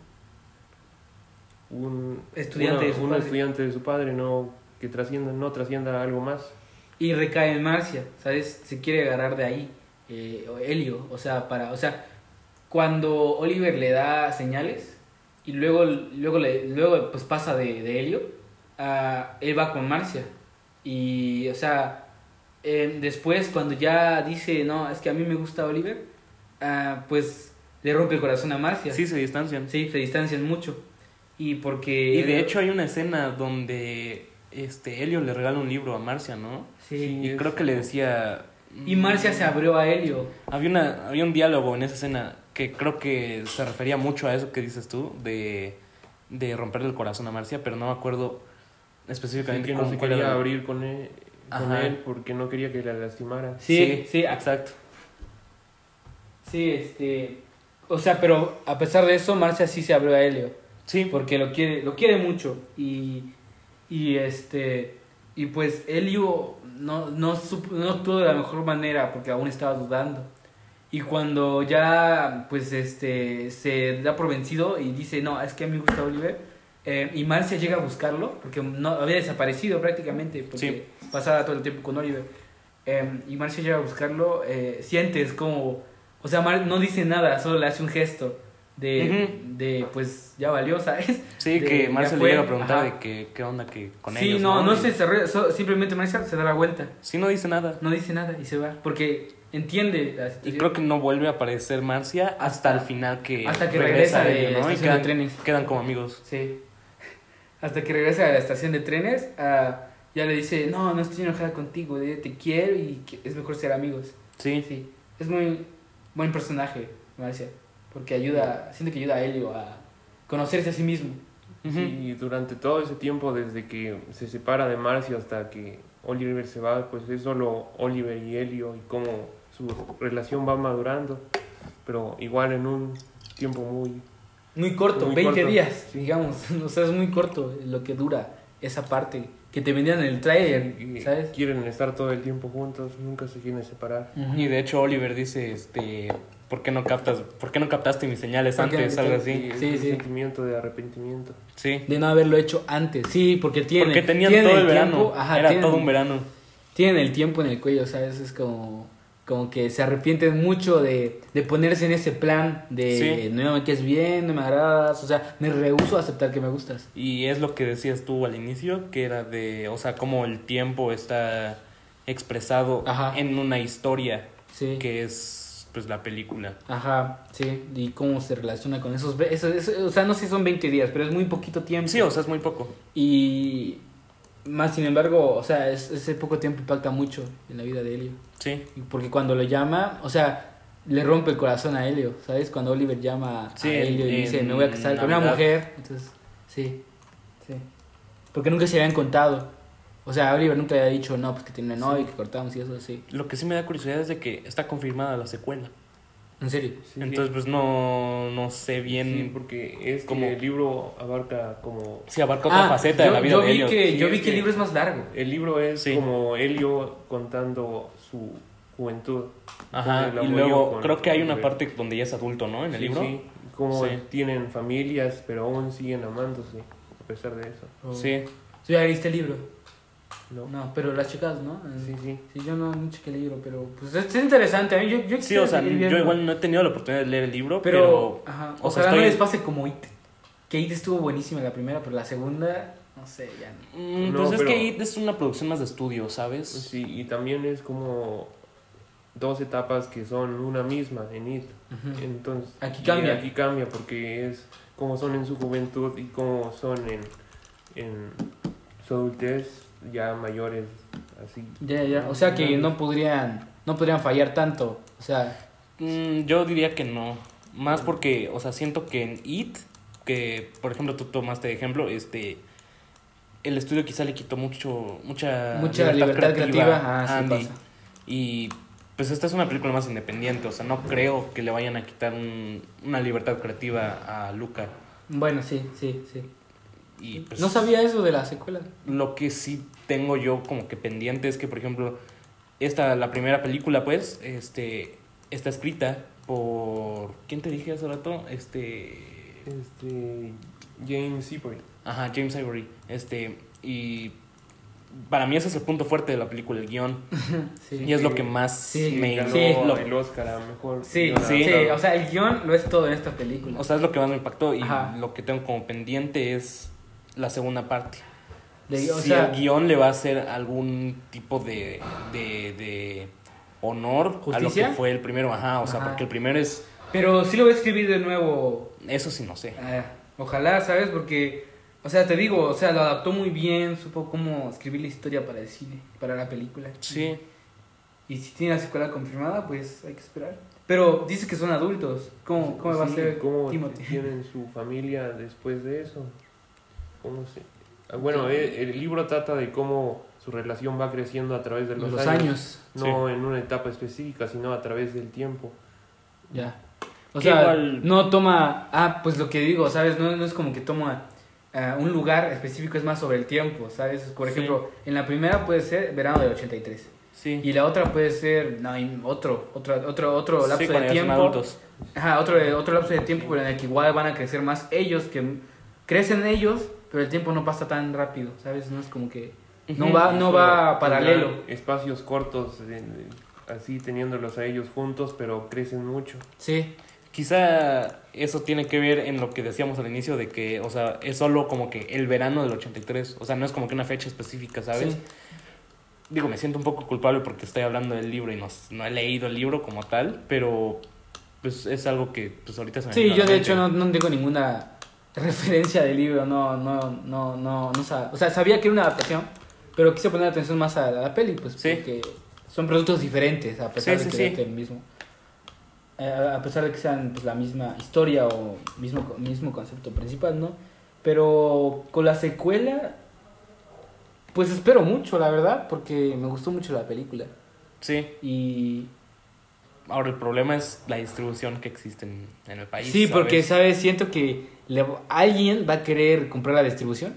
un Estudiante una- de su un padre. estudiante de su padre, no que trascienda, no trascienda algo más. Y recae en Marcia, ¿sabes? Se quiere agarrar de ahí, eh, o Helio, o sea, para, o sea, cuando Oliver le da señales y luego, luego, le, luego pues pasa de, de Helio, ah, él va con Marcia. Y, o sea, eh, después cuando ya dice, no, es que a mí me gusta Oliver, ah, pues le rompe el corazón a Marcia. Sí, se distancian. Sí, se distancian mucho. Y porque... Y de hecho hay una escena donde este Helio le regala un libro a Marcia, ¿no? Sí. Y creo que le decía... Y Marcia se abrió a Helio. Había, una, había un diálogo en esa escena que creo que se refería mucho a eso que dices tú, de, de romperle el corazón a Marcia, pero no me acuerdo Sí, específicamente que no cómo- se cuál quería era. abrir con él, con él porque no quería que la lastimara. Sí, sí, exacto. Sí, este. O sea, pero a pesar de eso, Marcia sí se abrió a Helio. Sí, Porque lo quiere, lo quiere mucho. Y. Y este. Y pues Helio no, no, supo- no actuó de la mejor manera porque aún estaba dudando. Y cuando ya, pues, este, se da por vencido y dice, no, es que a mí me gusta Oliver, eh, y Marcia llega a buscarlo, porque no, había desaparecido prácticamente, porque pasaba todo el tiempo con Oliver. Eh, y Marcia llega a buscarlo, eh, sientes como, o sea, Mar no dice nada, solo le hace un gesto de, de pues, ya valió, ¿sabes? sí, de- que ya Marcia le fue, llega a preguntar ajá. de que, qué onda que con sí, ellos. no, no, Y- se desarrolla, so- simplemente Marcia se da la vuelta, Sí, no dice nada. no dice nada y se va, porque entiende la Y situación. creo que no vuelve a aparecer Marcia hasta, Hasta- el final que hasta que regresa de ¿no? Y estación de quedan, trenes. quedan como amigos. Sí. [laughs] Hasta que regresa a la estación de trenes, ah, ya le dice, no, no estoy enojada contigo, te quiero y es mejor ser amigos. Sí, Sí, es muy buen personaje, Marcia, porque ayuda, siento que ayuda a Helio a conocerse a sí mismo. Ujú. Y durante todo ese tiempo, desde que se separa de Marcia hasta que Oliver se va, pues es solo Oliver y Helio y cómo su relación va madurando, pero igual en un tiempo muy... Muy corto, Muy 20 corto, días, sí. digamos, [laughs] o sea, es muy corto lo que dura esa parte que te vendían en el trailer, y ¿sabes? quieren estar todo el tiempo juntos, nunca se quieren separar. Y de hecho Oliver dice, este, ¿por qué no captas, por qué no captaste mis señales ¿Por qué antes? Algo así. Sí, ese sí. sentimiento de arrepentimiento. Sí. De no haberlo hecho antes, sí, porque tiene, Porque tenían todo el tiempo, verano. ajá, Era tienen- todo un verano. tienen el tiempo en el cuello, ¿sabes? Es como, como que se arrepienten mucho de, de ponerse en ese plan de Sí. no me quieres bien, no me agradas, o sea, me rehuso a aceptar que me gustas. Y es lo que decías tú al inicio, que era de, o sea, cómo el tiempo está expresado Ajá. en una historia Sí. que es pues la película. Ajá, sí, y cómo se relaciona con esos, esos, esos- o sea, no sé si son 20 días, pero es muy poquito tiempo. Sí, o sea, es muy poco. Y más sin embargo, o sea, es- ese poco tiempo impacta mucho en la vida de Helio. Sí. Porque cuando lo llama, o sea, le rompe el corazón a Helio, ¿sabes? Cuando Oliver llama Sí, a Helio y en- dice, me voy a casar con una mujer. Entonces, sí, sí. Porque nunca se habían contado. O sea, Oliver nunca había dicho, no, pues que tiene novia y que cortamos y eso, sí. Lo que sí me da curiosidad es de que está confirmada la secuela. En serio. Sí, Entonces, pues no, no sé sí, bien porque es como- que el libro abarca como... si abarca otra Ah, faceta yo, de la vida yo de vi Elliot. que, Sí, yo vi que que- el libro es más largo. El libro es Sí. como Helio contando su juventud. Ajá, y luego con creo que hay una parte donde ya es adulto, ¿no? En el Sí, libro. Sí, como Sí. tienen familias, pero aún siguen amándose, a pesar de eso. Sí. ¿Tú ya viste el libro? ¿No? No, pero las chicas, ¿no? Sí, sí. Sí, yo no, no chequé el libro, pero pues es, es interesante. A mí yo, yo Sí, o sea, yo igual no he tenido la oportunidad de leer el libro, Pero, pero... ajá, o o sea, sea, no les pase como It. Que It estuvo buenísima la primera, pero la segunda, no sé, ya no. Mm, No, pues es pero- que It es una producción más de estudio, ¿sabes? Sí, y también es como dos etapas que son una misma en IT. Entonces, Aquí y cambia. Aquí cambia porque es como son en su juventud y como son en, en su adultez ya mayores, así. Ya, ya. O sea que no podrían, no podrían fallar tanto. O sea, Mm, yo diría que no. Más porque, o sea, siento que en It, que por ejemplo tú tomaste de ejemplo, este el estudio quizá le quitó mucho mucha mucha libertad, creativa. Ah, a sí Andy. pasa. Y pues esta es una película más independiente, o sea, no creo que le vayan a quitar un- una libertad creativa a Luca. Bueno, sí, sí, sí. Y pues, No sabía eso de la secuela. Lo que sí tengo yo como que pendiente es que, por ejemplo, esta, la primera película, pues, este, está escrita por... ¿Quién te dije hace rato? Este... Este, James Seabury. Ajá, James Ivory. Este, y para mí ese es el punto fuerte de la película, el guion. [laughs] Sí. Y es lo que más Sí, me... Ganó Sí. lo- el Oscar a mejor. Sí, sí, o sea, el guion lo es todo en esta película. o sea, es lo que más me impactó y Ajá. lo que tengo como pendiente es la segunda parte. De- o si sea, el guion le va a hacer algún tipo de, de, de honor a lo ¿Justicia? que fue el primero, ajá, o sea, Ajá. porque el primero es, pero sí lo voy a escribir de nuevo. eso sí no sé. Ah, ojalá, ¿sabes? Porque, o sea, te digo, o sea, lo adaptó muy bien, supo cómo escribir la historia para el cine, para la película. Sí, Y si tiene la secuela confirmada, pues hay que esperar. Pero dice que son adultos. ¿Cómo, cómo va a Sí, ser ¿Cómo Timothy? tienen su familia después de eso? ¿Cómo se...? Ah, Bueno, el, el libro trata de cómo su relación va creciendo a través de los, Los años. No en una etapa específica, sino a través del tiempo. Ya. O sea, igual- no toma. Ah, pues lo que digo, ¿sabes? No, no es como que toma ah, un lugar específico, es más sobre el tiempo, ¿sabes? Por Sí. ejemplo, en la primera puede ser verano del 83. sí. Y la otra puede ser no, hay otro, otro, otro, otro lapso Sí, de tiempo. adultos. Ajá, otro, otro lapso de tiempo, pero en el que igual van a crecer más ellos, que crecen ellos, pero el tiempo no pasa tan rápido, ¿sabes? No es como que. No va, no va paralelo. Espacios cortos, en- así teniéndolos a ellos juntos, pero crecen mucho. Sí, Quizá eso tiene que ver en lo que decíamos al inicio de que, o sea, es solo como que el verano del 83, o sea, no es como que una fecha específica, ¿sabes? Sí. Digo, me siento un poco culpable porque estoy hablando del libro y no, no he leído el libro como tal, pero pues es algo que pues ahorita se me Sí, yo de hecho no, no tengo ninguna referencia del libro, no, no, no, no, no sab- o sea, sabía que era una adaptación, pero quise poner atención más a la, peli, pues, Sí. porque son productos diferentes, a pesar Sí, de que sí. trate el mismo, eh, a pesar de que sean pues, la misma historia o mismo, mismo concepto principal, ¿no? Pero con la secuela, pues espero mucho, la verdad, porque me gustó mucho la película Sí, y ahora el problema es la distribución que existe en, en el país. Sí, porque, ¿sabes? Siento que le- alguien va a querer comprar la distribución.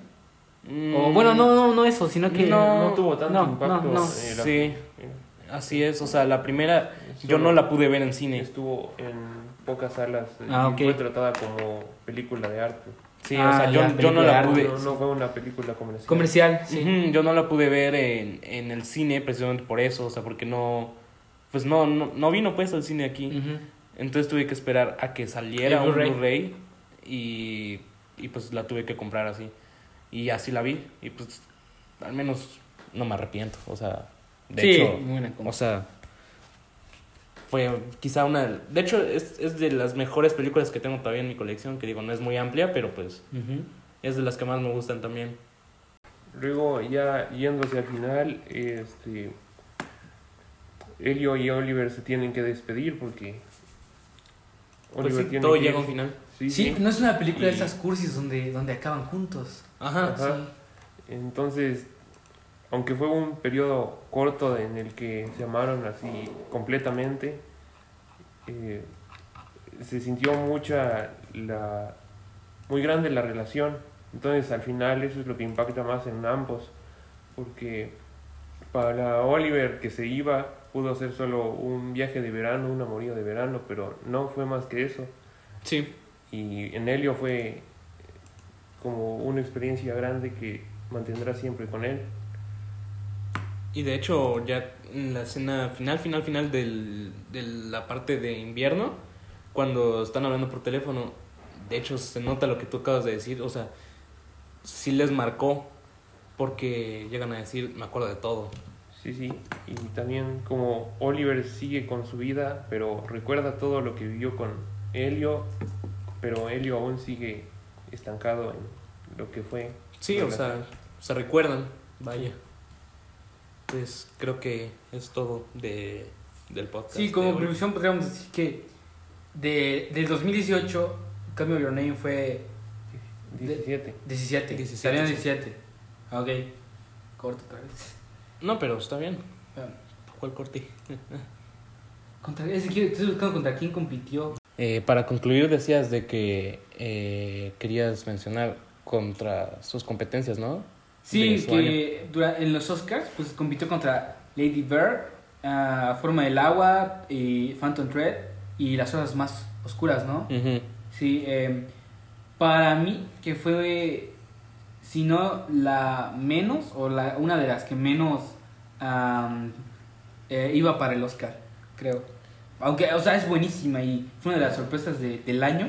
Mm, O bueno, no, no, no eso, sino que... No, No tuvo tanto no, impacto. no, no. la- Sí. Así es, o sea, la primera yo no la pude ver en cine. Estuvo en pocas salas Ah, y ok. fue tratada como película de arte. Sí, Ah, o sea, yo, yo no la pude... No, no fue una película comercial. Comercial, sí. Yo no la pude ver en, en el cine precisamente por eso, o sea, porque no... Pues no, no, no vino pues al cine aquí. Entonces tuve que esperar a que saliera El un Blu-ray. Y, y pues la tuve que comprar así. Y así la vi y pues al menos no me arrepiento, o sea, de sí, hecho, muy buena compra. o sea, fue quizá una... De hecho, es, es de las mejores películas que tengo todavía en mi colección, que digo, no es muy amplia, pero pues es de las que más me gustan también. Luego, ya yéndose al final, este. Elio y Oliver se tienen que despedir porque. Pues sí, tiene todo que llega a un final. Sí, Sí, sí. no es una película de esas cursis donde, donde acaban juntos. Ajá. Ajá. Entonces, aunque fue un periodo corto en el que se amaron así completamente, eh, se sintió mucha la muy grande la relación. Entonces, al final eso es lo que impacta más en ambos, porque para Oliver que se iba pudo ser solo un viaje de verano, un amorío de verano, pero no fue más que eso. Sí. Y en Helio fue como una experiencia grande que mantendrá siempre con él. Y de hecho, ya en la escena final, final, final del, de la parte de invierno, cuando están hablando por teléfono, de hecho se nota lo que tú acabas de decir, o sea, sí les marcó, porque llegan a decir, me acuerdo de todo. Sí, sí. Y también como Oliver sigue con su vida, pero recuerda todo lo que vivió con Helio, pero Helio aún sigue estancado en lo que fue. Sí, o sea, se recuerdan, vaya. Pues creo que es todo de, del podcast. Sí, de como conclusión podríamos decir que de, del 2018, Cambio Your Name fue 17. 17. 17, Salieron sí. 17. Ah, Ok. Corto otra vez. No, pero está bien. Ah. ¿Cuál corte? [laughs] Contra, ese quiero- estoy buscando contra quién compitió. Eh, para concluir, decías de que eh, querías mencionar contra sus competencias, ¿no? Sí, que dura- en los Oscars pues compitió contra Lady Bird, ah, Forma del Agua, y Phantom Thread y las horas más oscuras, ¿no? Sí, eh, para mí que fue, si no la menos o la, una de las que menos eh, iba para el Oscar, creo. Aunque, o sea, es buenísima y fue una de las sorpresas de- del año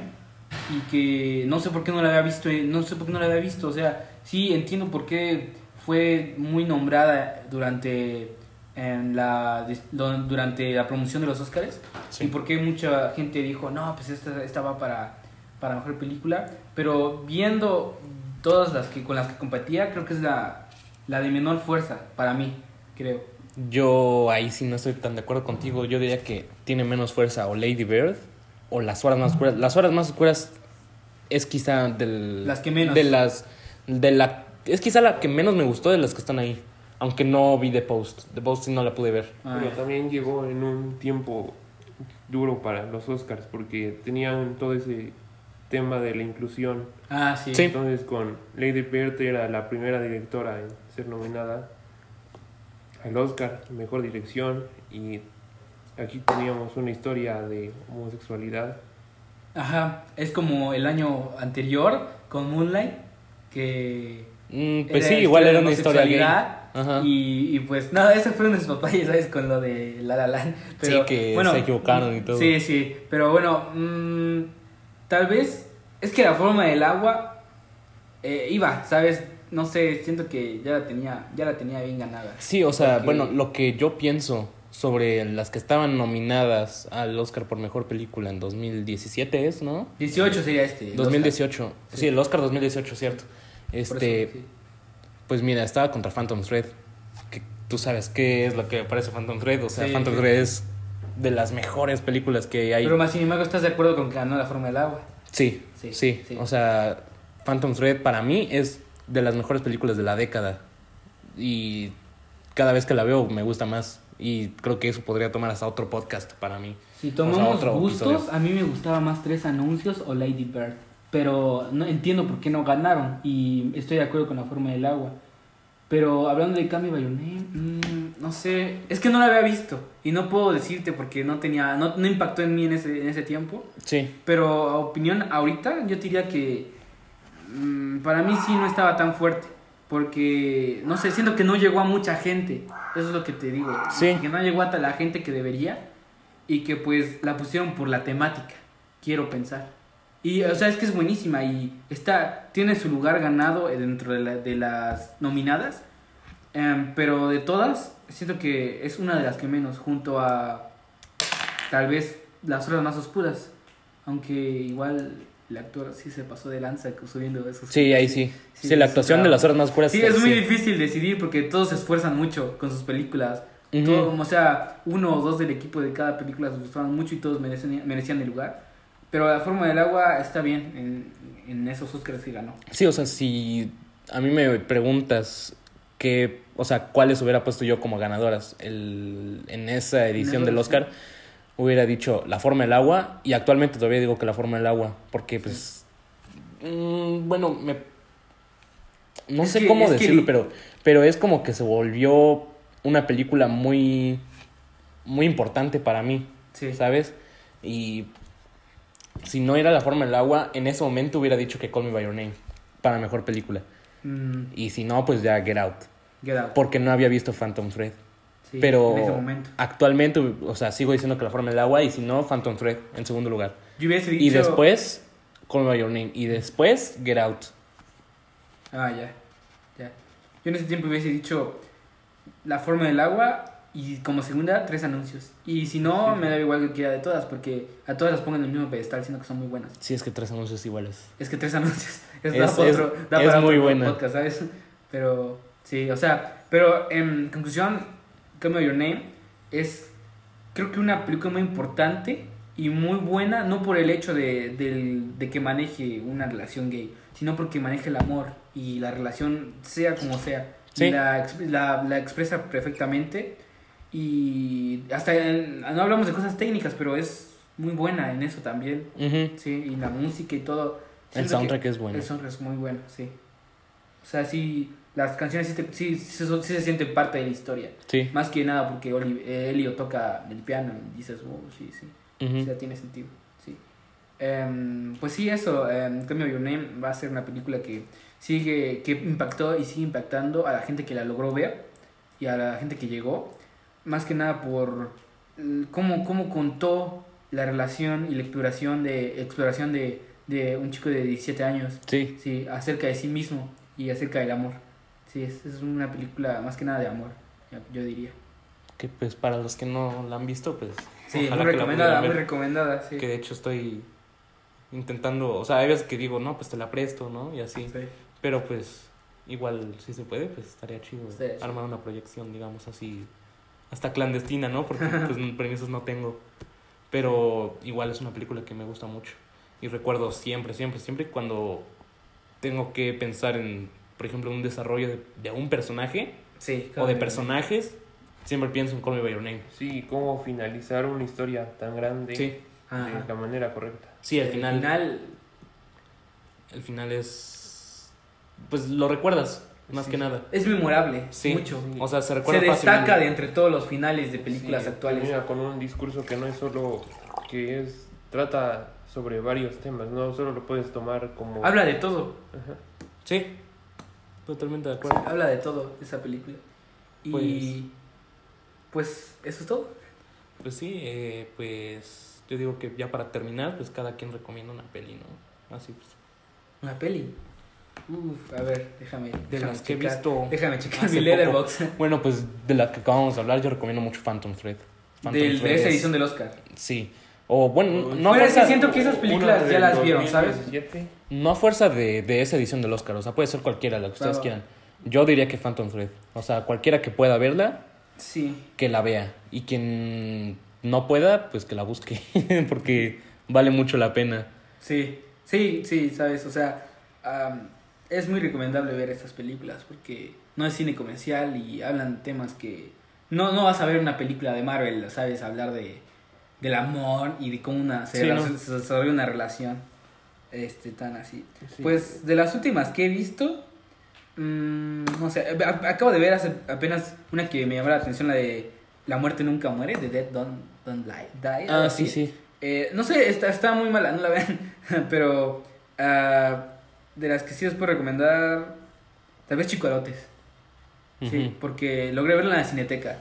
y que no sé por qué no la había visto, eh, no sé por qué no la había visto, o sea, sí entiendo por qué fue muy nombrada durante en la durante la promoción de los Oscars Sí. y por qué mucha gente dijo, no, pues esta, esta va para, para mejor película. Pero viendo todas las que con las que competía, creo que es la, la de menor fuerza para mí, creo. Yo ahí sí no estoy tan de acuerdo contigo. Yo diría que tiene menos fuerza o Lady Bird o las horas más oscuras. Las horas más oscuras es quizá del, Las que menos. de las de la es quizá la que menos me gustó de las que están ahí. Aunque no vi The Post. The Post sí no la pude ver. Ah, Pero también llegó en un tiempo duro para los Oscars porque tenían todo ese tema de la inclusión. Ah, sí. Sí. Entonces con Lady Bird era la primera directora en ser nominada al Oscar, mejor dirección y aquí teníamos una historia de homosexualidad. Ajá, es como el año anterior con Moonlight, que... Mm, pues sí, la igual era una historia gay. Ajá. Y, y pues, no, ese fue un despapalle, ¿sabes? Con lo de La La Land. Pero, Sí, que bueno, se equivocaron y todo. Sí, sí, pero bueno, mm, tal vez es que la forma del agua eh, iba, ¿sabes? No sé, siento que ya la tenía, ya la tenía bien ganada. Sí, o sea, Porque- bueno, lo que yo pienso sobre las que estaban nominadas al Oscar por mejor película en 2017 es, ¿no? 18 sería este. el 2018. Sí. Sí, el Oscar 2018, cierto. Este, eso, sí. pues mira, estaba contra Phantom Thread. Que tú sabes qué es lo que parece Phantom Thread, o sea, Sí, Phantom. Thread es de las mejores películas que hay. Pero más sin embargo, ¿estás de acuerdo con que ganó la forma del agua? Sí, Sí, sí, sí. O sea, Phantom Thread para mí es de las mejores películas de la década. Y cada vez que la veo me gusta más. Y creo que eso podría tomar hasta otro podcast para mí. Si O sea, tomamos gustos, episodio. a mí me gustaba más Tres Anuncios o Lady Bird. Pero no entiendo por qué no ganaron. Y estoy de acuerdo con la forma del agua. Pero hablando de Cami by Your Name, mm, no sé. Es que no la había visto. Y no puedo decirte porque no tenía. No, no impactó en mí en ese, en ese tiempo. Sí, Pero a opinión ahorita, yo diría que. mm, para mí sí no estaba tan fuerte. Porque, no sé, siento que no llegó a mucha gente. Eso es lo que te digo. Sí. Que no llegó a la gente que debería. Y que pues la pusieron por la temática. Quiero pensar. Y, o sea, es que es buenísima. Y está, tiene su lugar ganado dentro de, la- de las nominadas. Em, pero de todas, siento que es una de las que menos. Junto a tal vez las horas más oscuras. Aunque igual el actor sí se pasó de lanza subiendo esos. sí, ahí sí. Sí, Sí, la actuación claro. de las horas más oscuras. Sí, es muy sí. difícil decidir porque todos se esfuerzan mucho con sus películas. Ujú. Todo- o sea, uno o dos del equipo de cada película se esforzaban mucho y todos merecían, merecían el lugar. Pero la forma del agua está bien en, en esos Oscars que ganó. Sí, o sea, si a mí me preguntas qué, o sea, cuáles hubiera puesto yo como ganadoras el, en esa edición del. Oscar, hubiera dicho La Forma del Agua y actualmente todavía digo que La Forma del Agua, porque pues, mm, bueno, me, no Es sé que- cómo que decirlo, pero, pero es como que se volvió una película muy, muy importante para mí. Sí. ¿sabes? Y si no era La Forma del Agua, en ese momento hubiera dicho que Call Me By Your Name para mejor película. Mm, Y si no, pues ya Get Out. Get Out. Porque no había visto Phantom Thread. Sí, Pero En ese momento. actualmente, o sea, sigo diciendo que La Forma del Agua y si no, Phantom Thread en segundo lugar. Yo hubiese dicho. Y después, Call Me By Your Name. Y después, Get Out. Ah, ya. Ya. Yo en ese tiempo hubiese dicho La forma del agua y como segunda, tres anuncios. Y si no, me da igual que quiera de todas porque a todas las pongan en el mismo pedestal, siendo que son muy buenas. Sí, es que tres anuncios iguales. Es que tres [laughs] anuncios. Es, Es- da es- otro, da es para muy otro buena. podcast, ¿sabes? Pero, sí, o sea, pero en conclusión, Call Me By Your Name es, creo que una película muy importante y muy buena, no por el hecho de, del- de que maneje una relación gay, sino porque maneja el amor y la relación sea como sea. Sí. La, la, la expresa perfectamente Y hasta en- no hablamos de cosas técnicas, pero es muy buena en eso también. Sí, y la música y todo. El Siento que soundtrack es bueno. El soundtrack es muy bueno, sí. O sea, sí, las canciones sí, te- sí, sí, se sienten parte de la historia. Sí. Más que nada porque Oli- eh, Elio toca el piano y dices, oh, sí, sí. Ujú. Ya tiene sentido, sí. Em, pues sí, eso, um, Cambio Your Name va a ser una película que sigue, que impactó y sigue impactando a la gente que la logró ver y a la gente que llegó, más que nada por mm, cómo, cómo contó la relación y la exploración de, exploración de, de un chico de 17 años, Sí. sí, acerca de sí mismo y acerca del amor. Sí, es, es una película más que nada de amor, yo- diría. Que pues para los que no la han visto, pues. Sí, muy recomendada, muy recomendada, sí. Que de hecho estoy intentando. O sea, hay veces que digo, no, pues te la presto, ¿no? Y así. Sí. Pero pues, igual si se puede, pues estaría chido Estaría chido. armar una proyección, digamos así, hasta clandestina, ¿no? Porque pues permisos no tengo. Pero igual es una película que me gusta mucho. Y recuerdo siempre, siempre, siempre cuando tengo que pensar en, por ejemplo, un desarrollo de, de un personaje Sí, o de personajes, siempre pienso en Call Me By Your Name. Sí, cómo finalizar una historia tan grande Sí, de Ajá. la manera correcta. sí, al final, final el final es... Pues lo recuerdas, más sí, que nada. Es memorable, Sí, mucho. o sea, se Se recuerda destaca fácilmente. de entre todos los finales de películas Sí, actuales. termina con un discurso que no es solo que es trata sobre varios temas, no solo lo puedes tomar como Habla de todo, Ajá. Sí, totalmente de acuerdo. habla de todo esa película. Y pues eso es todo. Pues sí, eh, pues yo digo que ya para terminar, pues cada quien recomienda una peli, ¿no? Así pues. Una peli. Uf, a ver, déjame. De déjame las que he visto Déjame checar mi letterbox. [laughs] Bueno, pues de la que acabamos de hablar, yo recomiendo mucho Phantom Thread. Phantom Del- Thread de esa es- edición del Oscar. Sí. O bueno, no a Pero es que siento que esas películas ya las vieron, ¿sabes? 2017. no a fuerza de, de esa edición del Oscar, o sea, puede ser cualquiera, la que ustedes Claro. quieran. Yo diría que Phantom Thread. O sea, cualquiera que pueda verla, Sí. que la vea. Y quien no pueda, pues que la busque. [laughs] Porque vale mucho la pena. Sí, sí, sí, sabes, o sea, am, es muy recomendable ver estas películas porque no es cine comercial y hablan temas que no, no vas a ver una película de Marvel, sabes, hablar de del amor y de cómo una, se, Sí, rela- ¿no? se desarrolla una relación este tan así. Sí. Pues de las últimas que he visto, mm, no sé, a- acabo de ver hace apenas una que me llamó la atención, la de La muerte nunca muere, de Dead Don't, Don't Die. Ah, así. sí, sí. Eh, no sé, está, está muy mala, no la vean. [laughs] Pero ah, de las que sí os puedo recomendar, tal vez Chicolotes. Sí, porque logré verla en la cineteca.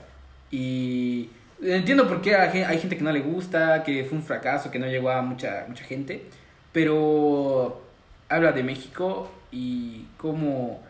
Y entiendo por qué hay gen- hay gente que no le gusta, que fue un fracaso, que no llegó a mucha, mucha gente. Pero habla de México y cómo,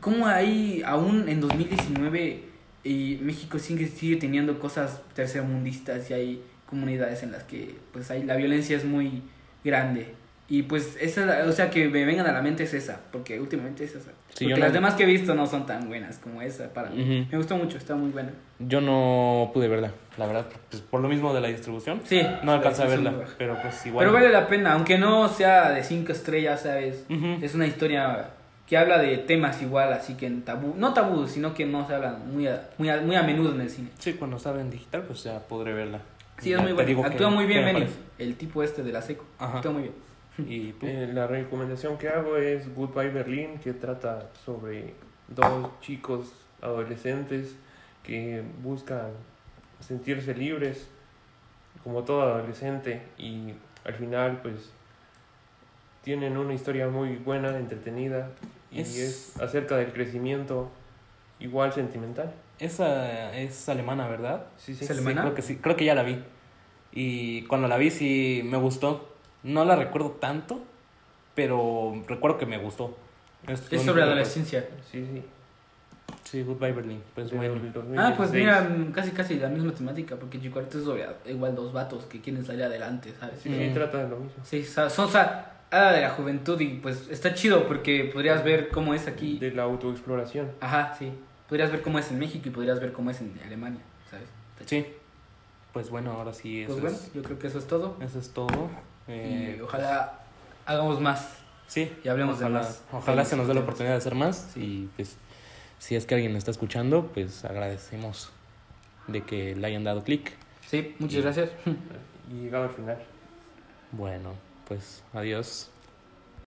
cómo ahí, aún en 2019, y México sigue, sigue teniendo cosas tercermundistas y hay comunidades en las que pues hay, la violencia es muy grande. Y pues esa, o sea, que me vengan a la mente es esa, porque últimamente es esa. Sí, porque las no- demás que he visto no son tan buenas como esa para mí. Me gustó mucho, está muy buena. Yo no pude verla, la verdad. Pues por lo mismo de la distribución. Sí. No alcancé a verla. Pero pues igual. Pero vale la pena, aunque no sea de cinco estrellas, ¿sabes? Es una historia que habla de temas igual, así que en tabú, no tabú, sino que no se hablan muy a, muy a, muy a menudo en el cine. Sí, cuando salga en digital, pues ya podré verla. Sí, Ya es muy digo Actúa muy bien Benny, el tipo este de la seco. Ajá. Actúa muy bien. ¿Y tú? [laughs] Eh, la recomendación que hago es Goodbye Berlin, que trata sobre dos chicos adolescentes que buscan sentirse libres, como todo adolescente, y al final pues tienen una historia muy buena, entretenida, y Es- es, acerca del crecimiento igual sentimental. Esa es alemana, ¿verdad? Sí, sí. ¿Es Sí, alemana? creo que sí. Creo que ya la vi. Y cuando la vi sí me gustó. No la recuerdo tanto, pero recuerdo que me gustó. Es, sobre adolescencia. Sí, sí. Sí, Goodbye Berlin. Pues bueno. 2016. Ah, pues mira, mm, casi casi la misma temática, porque Chico es sobre igual dos vatos que quieren salir adelante, ¿sabes? Sí, sí, Mm. trata de lo mismo. Sí, son, o sea, habla de la juventud y pues está chido porque podrías ver cómo es aquí. De la autoexploración. Ajá, sí. Podrías ver cómo es en México y podrías ver cómo es en Alemania, ¿sabes? Sí. Pues bueno, ahora sí, eso, Pues bueno, es, yo creo que eso es todo. eso es todo. Eh, y ojalá hagamos más. Sí, y hablemos de más Ojalá se nos dé la oportunidad de hacer más. Sí. Y pues, si es que alguien está escuchando, pues agradecemos. de que le hayan dado clic. Sí, muchas Y- gracias. [laughs] Y llegaba al final. Bueno, pues adiós.